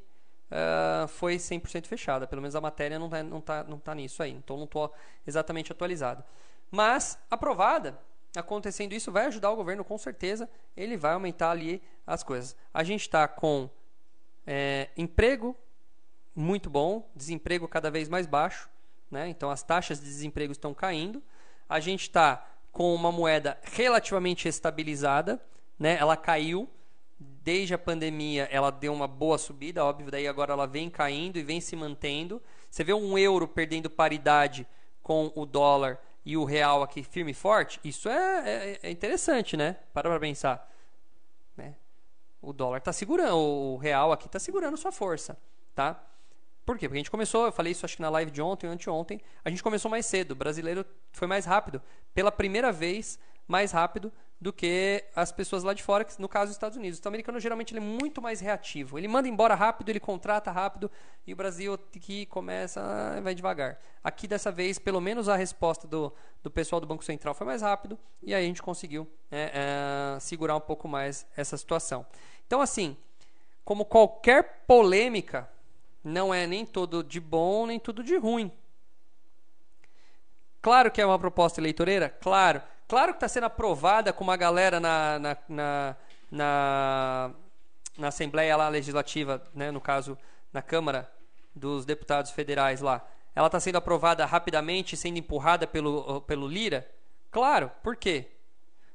S1: uh, foi 100% fechada. Pelo menos a matéria não tá, não tá, não tá nisso aí. Então não estou exatamente atualizado. Mas aprovada, acontecendo isso vai ajudar o governo com certeza. Ele vai aumentar ali as coisas. A gente está com é, emprego muito bom, desemprego cada vez mais baixo, né? então as taxas de desemprego estão caindo. A gente está com uma moeda relativamente estabilizada, né? ela caiu. Desde a pandemia ela deu uma boa subida, óbvio, daí agora ela vem caindo e vem se mantendo. Você vê um euro perdendo paridade com o dólar e o real aqui firme e forte, isso é, é, é interessante, né? Para para pensar. Né? O dólar está segurando, o real aqui está segurando sua força, tá? Por quê? Porque a gente começou, eu falei isso acho que na live de ontem ou anteontem, a gente começou mais cedo, o brasileiro foi mais rápido. Pela primeira vez, mais rápido do que as pessoas lá de fora, que no caso dos Estados Unidos. O americano geralmente ele é muito mais reativo. Ele manda embora rápido, ele contrata rápido e o Brasil que começa vai devagar. Aqui dessa vez, pelo menos a resposta do, do pessoal do Banco Central foi mais rápido e aí a gente conseguiu é, é, segurar um pouco mais essa situação. Então assim, como qualquer polêmica, não é nem todo de bom nem tudo de ruim. Claro que é uma proposta eleitoreira, claro. Claro que está sendo aprovada com uma galera na, na, na, na, na Assembleia lá, Legislativa, né, no caso na Câmara dos Deputados Federais lá. Ela está sendo aprovada rapidamente, sendo empurrada pelo, pelo Lira? Claro, por quê?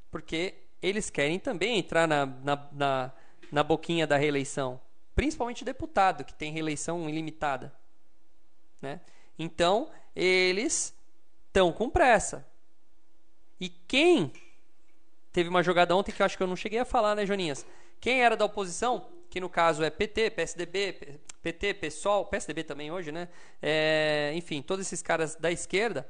S1: Porque eles querem também entrar na, na, na, na boquinha da reeleição. Principalmente deputado, que tem reeleição ilimitada. Né? Então, eles estão com pressa. E quem teve uma jogada ontem que eu acho que eu não cheguei a falar, né, Joninhas? Quem era da oposição, que no caso é PT, PSDB, PT, PSOL, PSDB também hoje, né? É, enfim, todos esses caras da esquerda,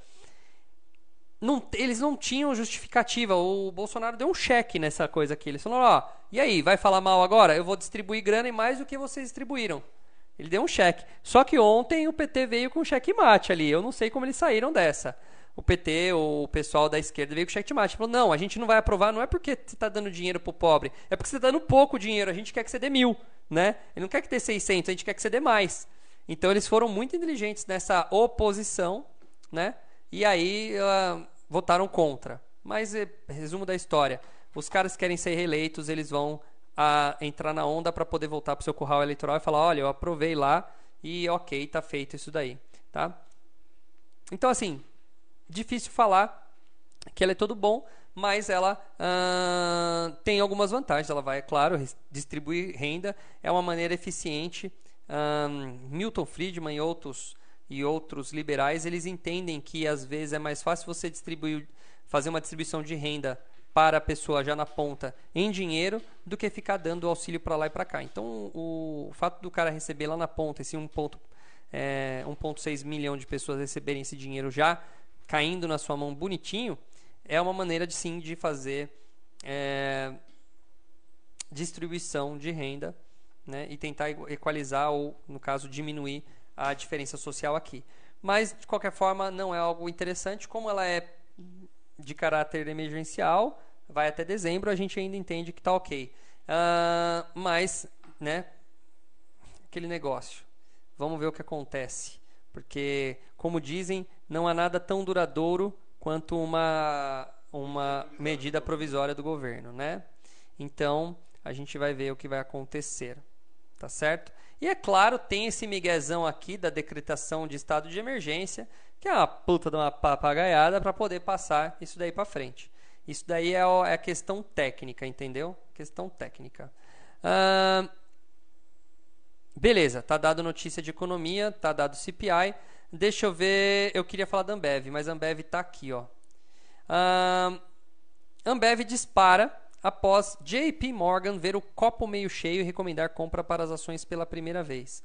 S1: não, eles não tinham justificativa. O Bolsonaro deu um cheque nessa coisa aqui. Eles falaram: ó, e aí, vai falar mal agora? Eu vou distribuir grana e mais do que vocês distribuíram. Ele deu um cheque. Só que ontem o PT veio com cheque mate ali. Eu não sei como eles saíram dessa o PT o pessoal da esquerda veio com checkmate. Falou, não, a gente não vai aprovar, não é porque você está dando dinheiro para o pobre, é porque você está dando pouco dinheiro, a gente quer que você dê mil, né? Ele não quer que dê 600, a gente quer que você dê mais. Então eles foram muito inteligentes nessa oposição, né? E aí uh, votaram contra. Mas, eh, resumo da história, os caras que querem ser reeleitos, eles vão uh, entrar na onda para poder voltar para o seu curral eleitoral e falar, olha, eu aprovei lá e ok, tá feito isso daí, tá? Então, assim, difícil falar que ela é todo bom, mas ela uh, tem algumas vantagens. Ela vai, é claro, distribuir renda, é uma maneira eficiente. Milton Friedman e outros, e outros liberais, eles entendem que às vezes é mais fácil você distribuir, fazer uma distribuição de renda para a pessoa já na ponta em dinheiro do que ficar dando auxílio para lá e para cá. Então, o, o, fato do cara receber lá na ponta esse 1,6 é, 1,6 milhão de pessoas receberem esse dinheiro já caindo na sua mão bonitinho, é uma maneira de sim de fazer é, distribuição de renda né, e tentar equalizar ou, no caso, diminuir a diferença social aqui. Mas, de qualquer forma, não é algo interessante. Como ela é de caráter emergencial, vai até dezembro, a gente ainda entende que está ok. Uh, mas, né, aquele negócio. Vamos ver o que acontece. Porque, como dizem, não há nada tão duradouro quanto uma, uma medida provisória do governo, né? Então, a gente vai ver o que vai acontecer, tá certo? E é claro, tem esse miguezão aqui da decretação de estado de emergência, que é uma puta de uma papagaiada para poder passar isso daí para frente. Isso daí é, é a questão técnica, entendeu? Questão técnica. Ah, beleza, tá dado notícia de economia, tá dado CPI. Deixa eu ver. Eu queria falar da Ambev, mas a Ambev está aqui, ó. Um, Ambev dispara após JP Morgan ver o copo meio cheio e recomendar compra para as ações pela primeira vez.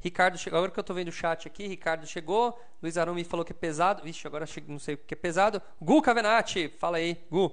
S1: Ricardo chegou, agora que eu estou vendo o chat aqui, Ricardo chegou, Luiz Arão falou que é pesado, vixe, agora não sei o que é pesado. Gu Cavenati, fala aí, Gu.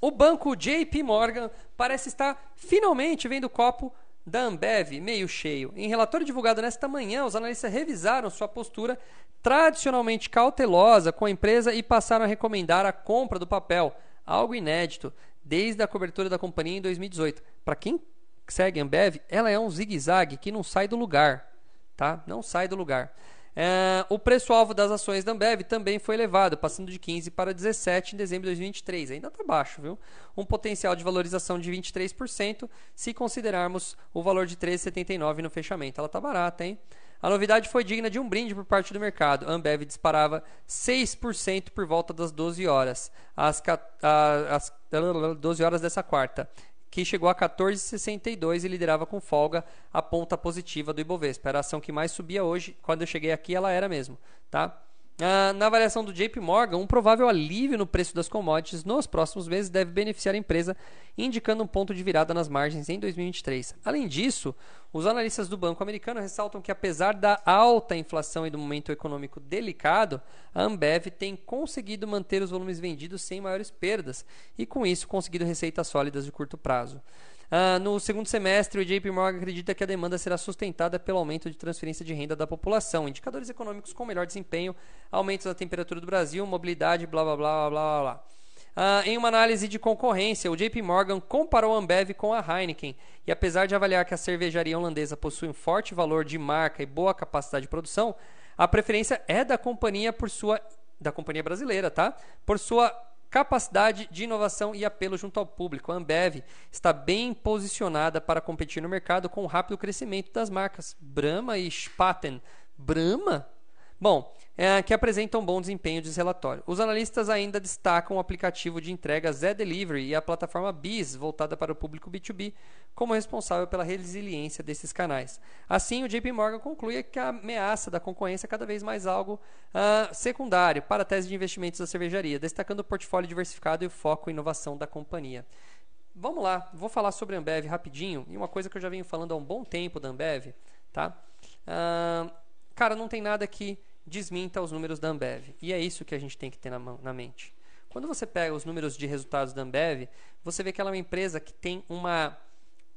S1: O banco JP Morgan parece estar finalmente vendo o copo da Ambev meio cheio. Em relatório divulgado nesta manhã, os analistas revisaram sua postura tradicionalmente cautelosa com a empresa e passaram a recomendar a compra do papel, algo inédito desde a cobertura da companhia em 2018. Para quem segue a Ambev, ela é um zigue-zague que não sai do lugar, tá? Não sai do lugar. É, o preço-alvo das ações da Ambev também foi elevado, passando de 15 para 17 em dezembro de 2023. Ainda está baixo, viu? Um potencial de valorização de 23% se considerarmos o valor de 13,79 no fechamento. Ela está barata, hein? A novidade foi digna de um brinde por parte do mercado. A Ambev disparava 6% por volta das 12 horas, às, às 12 horas dessa quarta que chegou a 14,62 e liderava com folga a ponta positiva do Ibovespa. Era a ação que mais subia hoje. Quando eu cheguei aqui, ela era mesmo. Tá? Ah, na avaliação do JP Morgan, um provável alívio no preço das commodities nos próximos meses deve beneficiar a empresa, indicando um ponto de virada nas margens em 2023. Além disso, os analistas do Banco Americano ressaltam que, apesar da alta inflação e do momento econômico delicado, a Ambev tem conseguido manter os volumes vendidos sem maiores perdas e, com isso, conseguido receitas sólidas de curto prazo. Uh, no segundo semestre, o JP Morgan acredita que a demanda será sustentada pelo aumento de transferência de renda da população, indicadores econômicos com melhor desempenho, aumentos da temperatura do Brasil, mobilidade, blá blá blá blá blá blá. Uh, em uma análise de concorrência, o JP Morgan comparou a Ambev com a Heineken e, apesar de avaliar que a cervejaria holandesa possui um forte valor de marca e boa capacidade de produção, a preferência é da companhia por sua da companhia brasileira, tá? Por sua Capacidade de inovação e apelo junto ao público. A Ambev está bem posicionada para competir no mercado com o rápido crescimento das marcas Brahma e Spaten. Brahma? Bom, é, que apresentam bom desempenho, diz relatório. Os analistas ainda destacam o aplicativo de entrega Zé Delivery e a plataforma Biz, voltada para o público B2B, como responsável pela resiliência desses canais. Assim, o JP Morgan conclui que a ameaça da concorrência é cada vez mais algo uh, secundário para a tese de investimentos da cervejaria, destacando o portfólio diversificado e o foco em inovação da companhia. Vamos lá, vou falar sobre a Ambev rapidinho, e uma coisa que eu já venho falando há um bom tempo da Ambev, tá? Uh, cara, não tem nada que desminta os números da Ambev. E é isso que a gente tem que ter na, na mente. Quando você pega os números de resultados da Ambev, você vê que ela é uma empresa que tem uma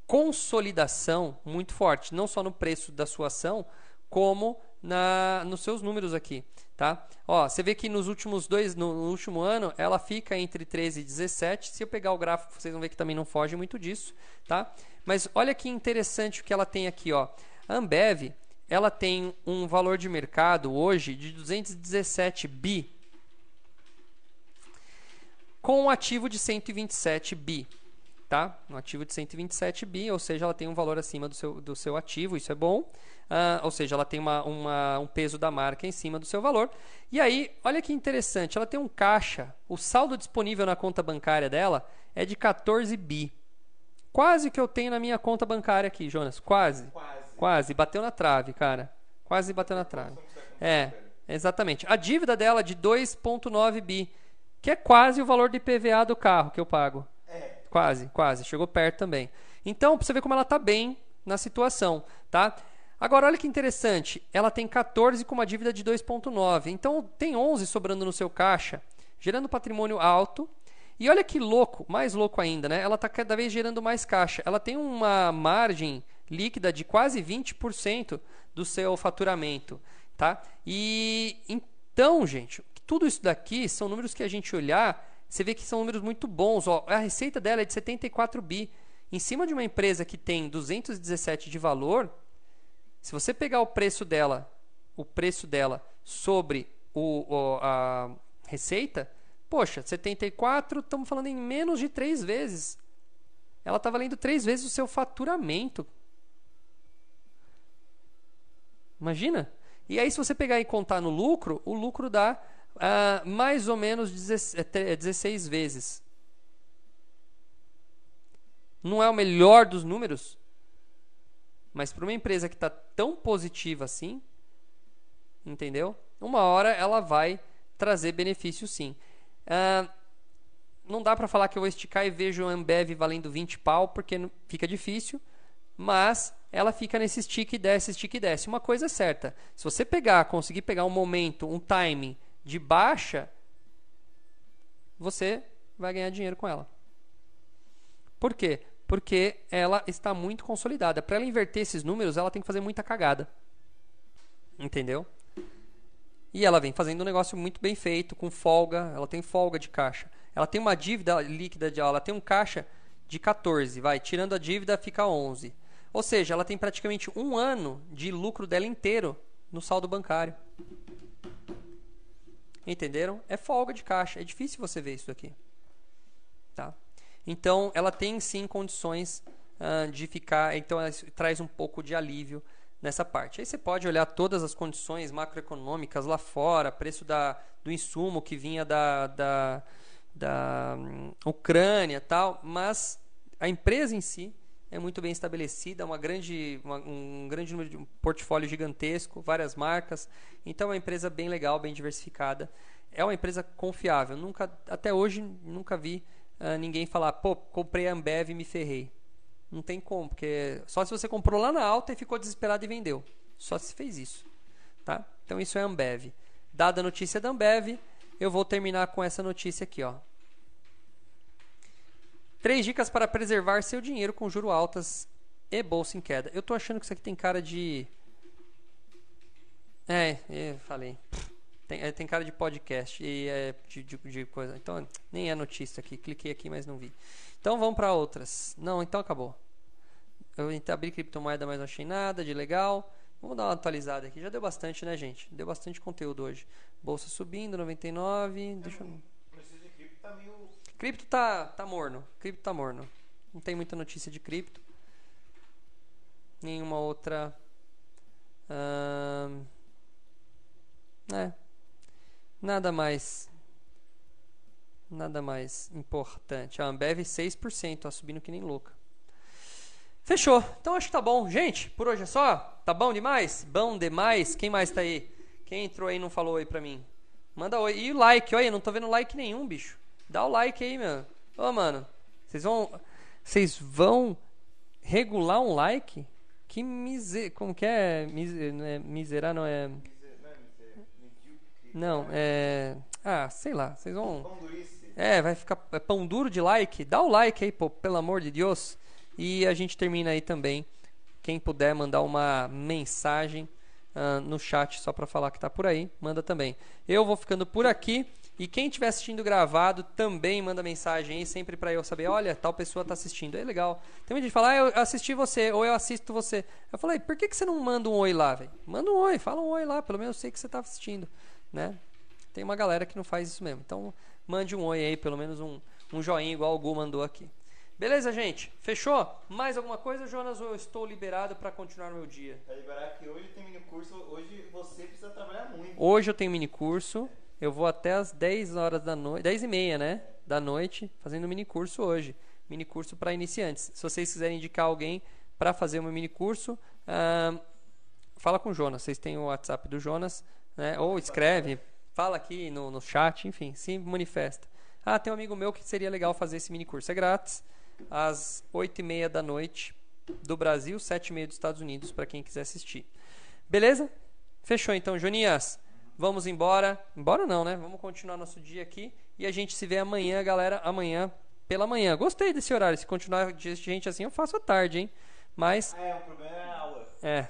S1: consolidação muito forte, não só no preço da sua ação, como na, nos seus números aqui, tá? Ó, você vê que nos últimos dois, no, no, último ano, ela fica entre 13 e 17. Se eu pegar o gráfico, vocês vão ver que também não foge muito disso, tá? Mas olha que interessante o que ela tem aqui, ó. A Ambev, ela tem um valor de mercado hoje de 217 bi com um ativo de 127 bi, tá? Um ativo de 127 bi, ou seja, ela tem um valor acima do seu, do seu ativo, isso é bom. Uh, ou seja, ela tem uma, uma, um peso da marca em cima do seu valor. E aí, olha que interessante, ela tem um caixa, o saldo disponível na conta bancária dela é de 14 bi. Quase que eu tenho na minha conta bancária aqui, Jonas. Quase. Quase. Quase. Bateu na trave, cara. Quase bateu na trave. É, exatamente. A dívida dela é de 2,9 bi, que é quase o valor de IPVA do carro que eu pago. É. Quase, quase. Chegou perto também. Então, pra você ver como ela tá bem na situação, tá? Agora, olha que interessante. Ela tem 14 com uma dívida de 2,9. Então, tem 11 sobrando no seu caixa, gerando patrimônio alto e olha que louco, mais louco ainda, né? Ela está cada vez gerando mais caixa. Ela tem uma margem líquida de quase 20% do seu faturamento, tá? E então, gente, tudo isso daqui são números que a gente olhar, você vê que são números muito bons. Ó, a receita dela é de 74 bi. Em cima de uma empresa que tem 217 de valor, se você pegar o preço dela, o preço dela sobre o, o a receita, Poxa, 74, estamos falando em menos de três vezes. Ela está valendo três vezes o seu faturamento. Imagina? E aí, se você pegar e contar no lucro, o lucro dá uh, mais ou menos 16 vezes. Não é o melhor dos números, mas para uma empresa que está tão positiva assim, entendeu? Uma hora ela vai trazer benefício sim. Uh, não dá para falar que eu vou esticar e vejo a Ambev valendo 20 pau, porque fica difícil, mas ela fica nesse stick e desce, stick e desce. Uma coisa é certa, se você pegar, conseguir pegar um momento, um timing de baixa, você vai ganhar dinheiro com ela. Por quê? Porque ela está muito consolidada. Para ela inverter esses números, ela tem que fazer muita cagada. Entendeu? E ela vem fazendo um negócio muito bem feito, com folga, ela tem folga de caixa. Ela tem uma dívida líquida de ela tem um caixa de 14, vai, tirando a dívida fica 11. Ou seja, ela tem praticamente um ano de lucro dela inteiro no saldo bancário. Entenderam? É folga de caixa. É difícil você ver isso aqui. Tá? Então, ela tem sim condições uh, de ficar. Então, ela traz um pouco de alívio nessa parte. Aí você pode olhar todas as condições macroeconômicas lá fora, preço da, do insumo que vinha da, da, da um, Ucrânia tal, mas a empresa em si é muito bem estabelecida, uma grande, uma, um grande número de um portfólio gigantesco, várias marcas. Então é uma empresa bem legal, bem diversificada. É uma empresa confiável. Nunca, até hoje nunca vi uh, ninguém falar, pô, comprei a Ambev e me ferrei. Não tem como, porque só se você comprou lá na alta e ficou desesperado e vendeu. Só se fez isso, tá? Então isso é Ambev. Dada a notícia da Ambev, eu vou terminar com essa notícia aqui, ó. Três dicas para preservar seu dinheiro com juros altas e bolsa em queda. Eu tô achando que isso aqui tem cara de é, eu falei. Tem, é, tem cara de podcast e é de, de, de, coisa. Então, nem é notícia aqui. Cliquei aqui, mas não vi. Então, vamos para outras. Não, então acabou. Eu abri criptomoeda, mas não achei nada de legal. Vamos dar uma atualizada aqui. Já deu bastante, né, gente? Deu bastante conteúdo hoje. Bolsa subindo, 99. Deixa eu. Cripto tá tá, morno. Cripto tá morno. Não tem muita notícia de cripto. Nenhuma outra. Hum... Nada mais. Nada mais importante. A Ambev 6%, tá subindo que nem louca. Fechou. Então acho que tá bom. Gente, por hoje é só? Tá bom demais? Bom demais? Quem mais tá aí? Quem entrou aí e não falou oi pra mim? Manda oi. E o like, olha, não tô vendo like nenhum, bicho. Dá o like aí, meu. Ô, mano. Vocês vão. Vocês vão regular um like? Que miser. Como que é? Miser, não é miserar, não é. Não, é. Ah, sei lá, vocês vão. É, vai ficar é pão duro de like. Dá o like aí, pô, pelo amor de Deus. E a gente termina aí também. Quem puder mandar uma mensagem uh, no chat só para falar que tá por aí, manda também. Eu vou ficando por aqui. E quem estiver assistindo gravado também manda mensagem aí, sempre para eu saber, olha, tal pessoa tá assistindo. É legal. Tem gente que fala, ah, eu assisti você, ou eu assisto você. Eu falei, por que, que você não manda um oi lá, velho? Manda um oi, fala um oi lá, pelo menos eu sei que você tá assistindo né? Tem uma galera que não faz isso mesmo. Então, mande um oi aí, pelo menos um, um joinha igual o Gu mandou aqui. Beleza, gente? Fechou? Mais alguma coisa, Jonas? Ou eu estou liberado para continuar o meu dia?
S2: Vai liberar que hoje tem mini curso, hoje você precisa trabalhar muito.
S1: Hoje eu tenho mini curso. Eu vou até as 10 horas da noite, 10 e meia, né? Da noite, fazendo mini curso hoje. Mini curso para iniciantes. Se vocês quiserem indicar alguém para fazer um mini curso, fala com o Jonas. Vocês têm o WhatsApp do Jonas né? Ou escreve, fala aqui no, no chat, enfim, se manifesta. Ah, tem um amigo meu que seria legal fazer esse mini curso. É grátis, às 8h30 da noite do Brasil, 7h30 dos Estados Unidos, para quem quiser assistir. Beleza? Fechou então, Jonias. Vamos embora. Embora não, né? Vamos continuar nosso dia aqui. E a gente se vê amanhã, galera. Amanhã pela manhã. Gostei desse horário. Se continuar de gente assim, eu faço à tarde, hein? Mas.
S2: É, o problema é a aula.
S1: É.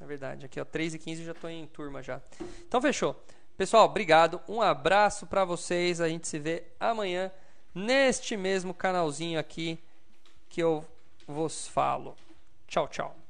S1: É verdade. Aqui, ó, 3 e 15 já estou em turma já. Então, fechou. Pessoal, obrigado. Um abraço para vocês. A gente se vê amanhã neste mesmo canalzinho aqui que eu vos falo. Tchau, tchau.